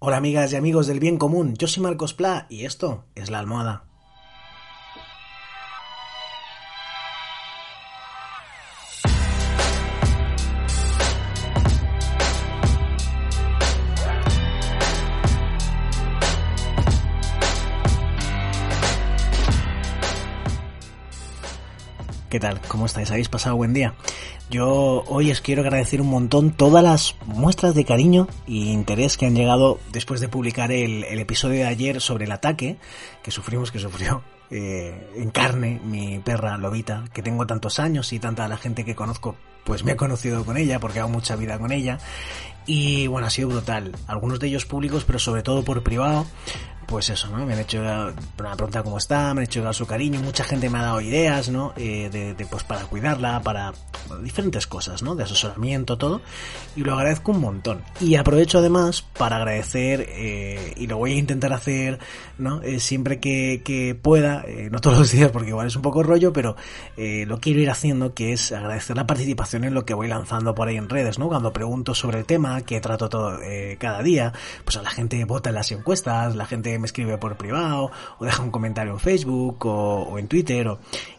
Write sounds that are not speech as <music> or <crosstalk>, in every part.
Hola amigas y amigos del bien común, yo soy Marcos Pla y esto es La Almohada. ¿Qué tal? ¿Cómo estáis? ¿Habéis pasado buen día? Yo hoy os quiero agradecer un montón todas las muestras de cariño e interés que han llegado después de publicar el, episodio de ayer sobre el ataque que sufrimos, que sufrió <laughs> eh, en carne mi perra Lobita, que tengo tantos años y tanta la gente que conozco pues me ha conocido con ella porque hago mucha vida con ella y bueno, ha sido brutal. Algunos de ellos públicos, pero sobre todo por privado pues eso, ¿no? Me han hecho una pregunta cómo está, me han hecho su cariño, mucha gente me ha dado ideas, ¿no? Eh, de, pues para cuidarla, para diferentes cosas, ¿no? De asesoramiento, todo, y lo agradezco un montón. Y aprovecho además para agradecer, eh, y lo voy a intentar hacer, ¿no? Eh, siempre que, que pueda, no todos los días porque igual es un poco rollo, pero lo quiero ir haciendo, que es agradecer la participación en lo que voy lanzando por ahí en redes, ¿no? Cuando pregunto sobre el tema, que trato todo cada día, pues a la gente vota en las encuestas, la gente me escribe por privado, o deja un comentario en Facebook o, en Twitter,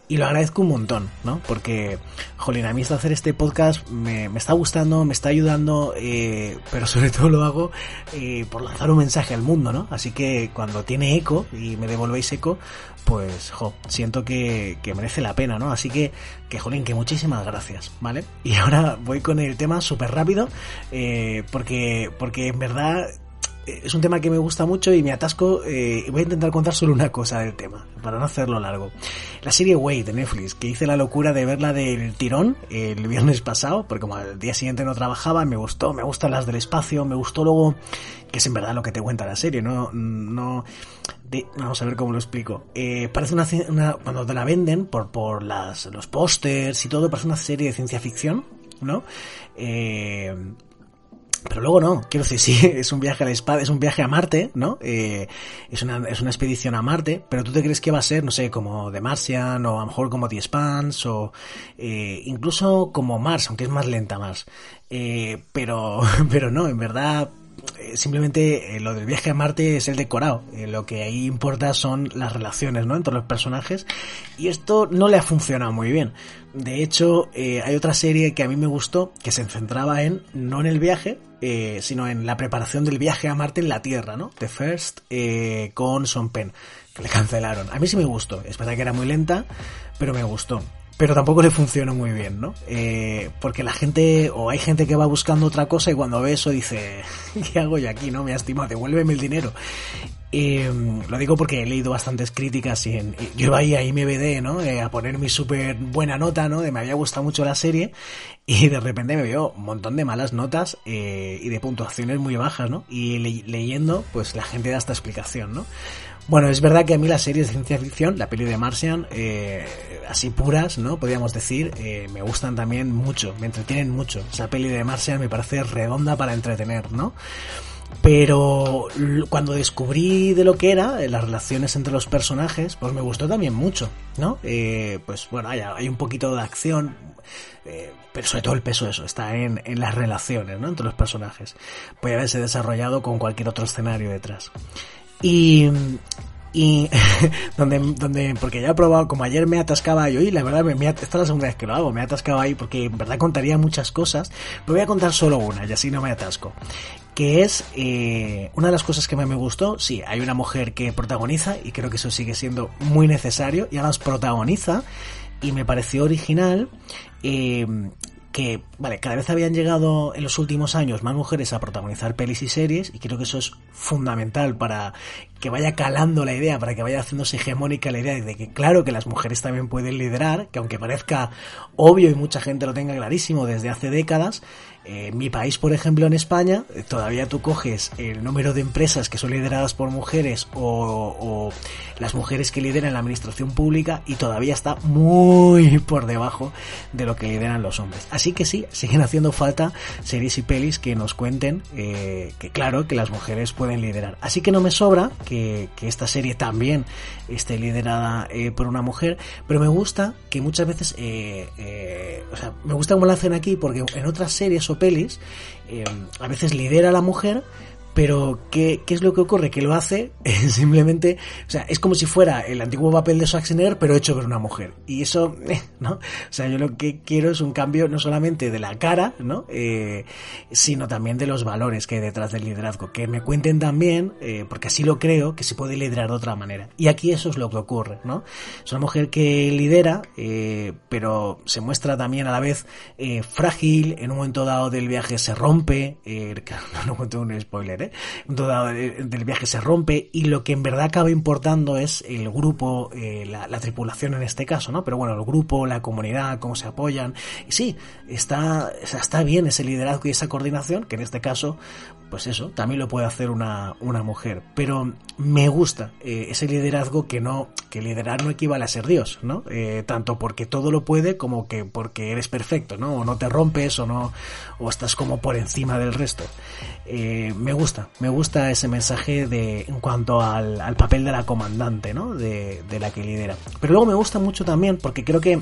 y lo agradezco un montón, ¿no? Porque, jolín, a mí esto hacer este podcast me, está gustando, me está ayudando, eh, pero sobre todo lo hago eh, por lanzar un mensaje al mundo, ¿no? Así que cuando tiene eco y me devolvéis eco, pues, jo, siento que, merece la pena, ¿no? Así que, que, jolín, que muchísimas gracias, ¿vale? Y ahora voy con el tema súper rápido, eh, porque, porque en verdad es un tema que me gusta mucho y me atasco. Eh, voy a intentar contar solo una cosa del tema, para no hacerlo largo. La serie Way de Netflix, que hice la locura de verla del tirón el viernes pasado, porque como al día siguiente no trabajaba, me gustó, me gustan las del espacio, me gustó luego, que es en verdad lo que te cuenta la serie, no, no, vamos a ver cómo lo explico. Eh, parece una, una, cuando te la venden por, por las, los pósters y todo, parece una serie de ciencia ficción, ¿no? Eh, pero luego no, quiero decir, <laughs> sí, es un viaje a la espada, es un viaje a Marte, ¿no? Eh, es, una, es una expedición a Marte, pero tú te crees que va a ser, no sé, como The Martian, o a lo mejor como The Spans, o eh, incluso como Mars, aunque es más lenta Mars. Eh, pero, <laughs> pero no, en verdad simplemente eh, lo del viaje a Marte es el decorado. Eh, lo que ahí importa son las relaciones, ¿no? Entre los personajes. Y esto no le ha funcionado muy bien. De hecho, hay otra serie que a mí me gustó, que se centraba en, no en el viaje, sino en la preparación del viaje a Marte en la Tierra, ¿no? The First, con Son Penn, que le cancelaron. A mí sí me gustó. Es verdad que era muy lenta, pero me gustó pero tampoco le funciona muy bien, ¿no? Eh, porque la gente, o hay gente que va buscando otra cosa y cuando ve eso dice, <laughs> ¿qué hago yo aquí, no? Me estima, devuélveme el dinero. Eh, lo digo porque he leído bastantes críticas y, en, yo iba ahí a IMBD, ¿no? Eh, a poner mi súper buena nota, ¿no? De me había gustado mucho la serie y de repente me veo un montón de malas notas y de puntuaciones muy bajas, ¿no? Y leyendo, pues la gente da esta explicación, ¿no? Bueno, es verdad que a mí las series de ciencia ficción, la peli de Martian, eh, así puras, ¿no? Podríamos decir, eh, me gustan también mucho, me entretienen mucho. Esa peli de Martian me parece redonda para entretener, ¿no? Pero cuando descubrí de lo que era, eh, las relaciones entre los personajes, pues me gustó también mucho, ¿no? pues bueno, hay, hay, un poquito de acción, pero sobre todo el peso eso está en, en las relaciones, ¿no? Entre los personajes. Puede haberse desarrollado con cualquier otro escenario detrás. Y, y <laughs> donde, donde, porque ya he probado, como ayer me atascaba yo y la verdad, me, esta es la segunda vez que lo hago, me atascaba ahí porque en verdad contaría muchas cosas, pero voy a contar solo una y así no me atasco. Que es eh, una de las cosas que más me gustó, sí, hay una mujer que protagoniza y creo que eso sigue siendo muy necesario y además protagoniza y me pareció original eh, que, vale, cada vez habían llegado en los últimos años más mujeres a protagonizar pelis y series y creo que eso es fundamental para que vaya calando la idea, para que vaya haciéndose hegemónica la idea de que claro que las mujeres también pueden liderar, que aunque parezca obvio y mucha gente lo tenga clarísimo desde hace décadas, en mi país, por ejemplo, en España, eh, todavía tú coges el número de empresas que son lideradas por mujeres o, las mujeres que lideran la administración pública y todavía está muy por debajo de lo que lideran los hombres. Así que sí, siguen haciendo falta series y pelis que nos cuenten eh, que claro, que las mujeres pueden liderar. Así que no me sobra que, esta serie también esté liderada eh, por una mujer, pero me gusta que muchas veces, o sea, me gusta cómo la hacen aquí porque en otras series o pelis, eh, a veces lidera la mujer, Pero, ¿qué, ¿qué, es lo que ocurre? Que lo hace <laughs> simplemente, o sea, es como si fuera el antiguo papel de Schwarzenegger, pero hecho por una mujer. Y eso, <laughs> ¿no? O sea, yo lo que quiero es un cambio no solamente de la cara, ¿no? Eh, sino también de los valores que hay detrás del liderazgo. Que me cuenten también, eh, porque así lo creo, que se puede liderar de otra manera. Y aquí eso es lo que ocurre, ¿no? Es una mujer que lidera, eh, pero se muestra también a la vez eh, frágil, en un momento dado del viaje se rompe, eh, <laughs> no cuento un spoiler, ¿eh? Momento dado del viaje se rompe y lo que en verdad acaba importando es el grupo, eh, la, la, tripulación en este caso, ¿no? Pero bueno, el grupo, la comunidad, cómo se apoyan. Y sí, está, está bien ese liderazgo y esa coordinación, que en este caso, pues eso, también lo puede hacer una, una mujer. Pero me gusta eh, ese liderazgo que no, que liderar no equivale a ser Dios, ¿no? Eh, tanto porque todo lo puede como que porque eres perfecto, ¿no? O no te rompes o no, o estás como por encima del resto. Eh, me gusta, me gusta ese mensaje de, en cuanto al, al papel de la comandante, ¿no? De, de la que lidera. Pero luego me gusta mucho también porque creo que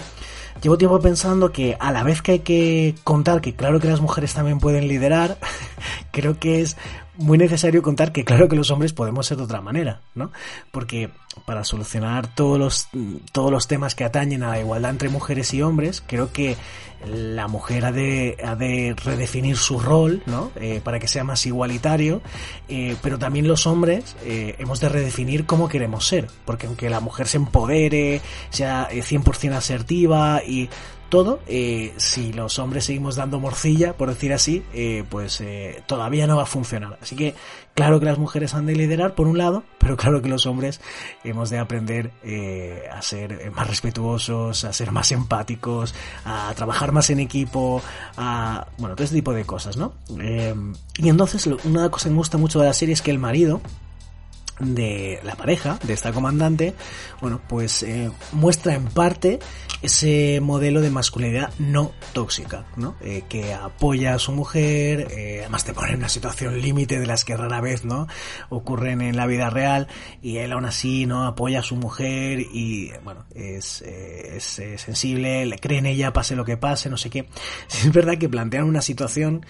llevo tiempo pensando que a la vez que hay que contar que claro que las mujeres también pueden liderar, <laughs> creo que es muy necesario contar que claro que los hombres podemos ser de otra manera, ¿no? Porque para solucionar todos los, todos los temas que atañen a la igualdad entre mujeres y hombres, creo que la mujer ha de, ha de redefinir su rol, ¿no? Eh, para que sea más igualitario, eh, pero también los hombres eh, hemos de redefinir cómo queremos ser, porque aunque la mujer se empodere, sea 100% asertiva y todo, eh, si los hombres seguimos dando morcilla, por decir así, eh, pues eh, todavía no va a funcionar. Así que claro que las mujeres han de liderar por un lado, pero claro que los hombres hemos de aprender a ser más respetuosos, a ser más empáticos, a trabajar más en equipo, a bueno, todo este tipo de cosas, ¿no? y entonces una cosa que me gusta mucho de la serie es que el marido de la pareja, de esta comandante, bueno, pues eh, muestra en parte ese modelo de masculinidad no tóxica, ¿no? Eh, que apoya a su mujer, eh, además te pone en una situación límite de las que rara vez, ¿no? Ocurren en la vida real y él aún así, ¿no? Apoya a su mujer y, bueno, es, es, es sensible, le cree en ella, pase lo que pase, no sé qué. <laughs> Es verdad que plantean una situación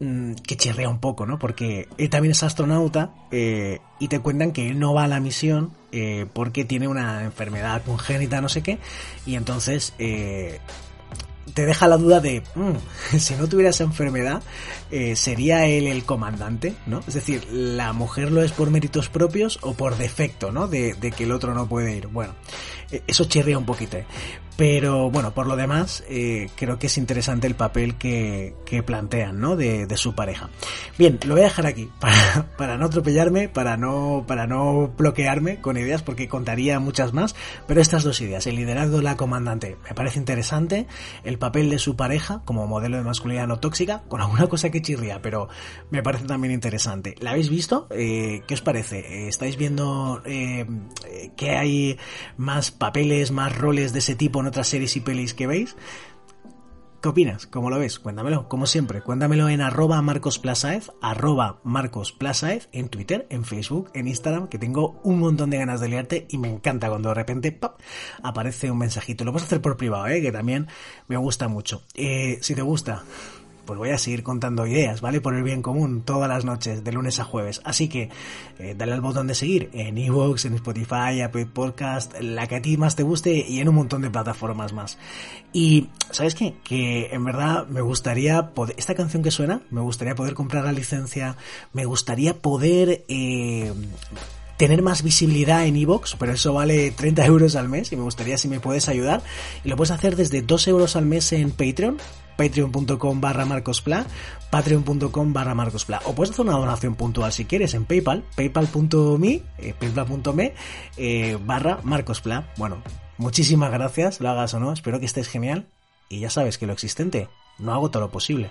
Mm, que chirrea un poco, ¿no? Porque él también es astronauta eh, y te cuentan que él no va a la misión eh, porque tiene una enfermedad congénita, no sé qué, y entonces eh, te deja la duda de, mmm, <laughs> si no tuviera esa enfermedad, eh, ¿sería él el comandante? ¿no? Es decir, ¿la mujer lo es por méritos propios o por defecto, ¿no? De, que el otro no puede ir. Bueno, eso chirría un poquito. Pero bueno, por lo demás, eh, creo que es interesante el papel que, plantean, ¿no? De, de, su pareja. Bien, lo voy a dejar aquí <laughs> para, para no atropellarme, para no, para no bloquearme con ideas, porque contaría muchas más. Pero estas dos ideas, el liderazgo de la comandante, me parece interesante. El papel de su pareja como modelo de masculinidad no tóxica, con alguna cosa que chirría, pero me parece también interesante. ¿La habéis visto? Eh, ¿Qué os parece? ¿Estáis viendo eh, que hay más papeles, más roles de ese tipo otras series y pelis que veis? ¿Qué opinas? ¿Cómo lo ves? Cuéntamelo, como siempre. Cuéntamelo en arroba marcosplasaez, arroba marcosplasaez, en Twitter, en Facebook, en Instagram, que tengo un montón de ganas de leerte y me encanta cuando de repente aparece un mensajito. Lo puedes hacer por privado, ¿eh? que también me gusta mucho. Eh, si te gusta, pues voy a seguir contando ideas, ¿vale? Por el bien común, todas las noches, de lunes a jueves. Así que eh, dale al botón de seguir en Evox, en Spotify, Apple Podcast, la que a ti más te guste y en un montón de plataformas más. Y, ¿sabes qué? Que en verdad me gustaría poder, esta canción que suena, me gustaría poder comprar la licencia, me gustaría poder... Eh, tener más visibilidad en Evox, pero eso vale 30 euros al mes y me gustaría si me puedes ayudar. Y lo puedes hacer desde 2 euros al mes en Patreon, patreon.com barra marcospla, patreon.com barra marcospla. O puedes hacer una donación puntual si quieres en PayPal, paypal.me, eh, paypal.me eh, barra marcospla. Bueno, muchísimas gracias, lo hagas o no, espero que estés genial. Y ya sabes que lo existente no hago todo lo posible.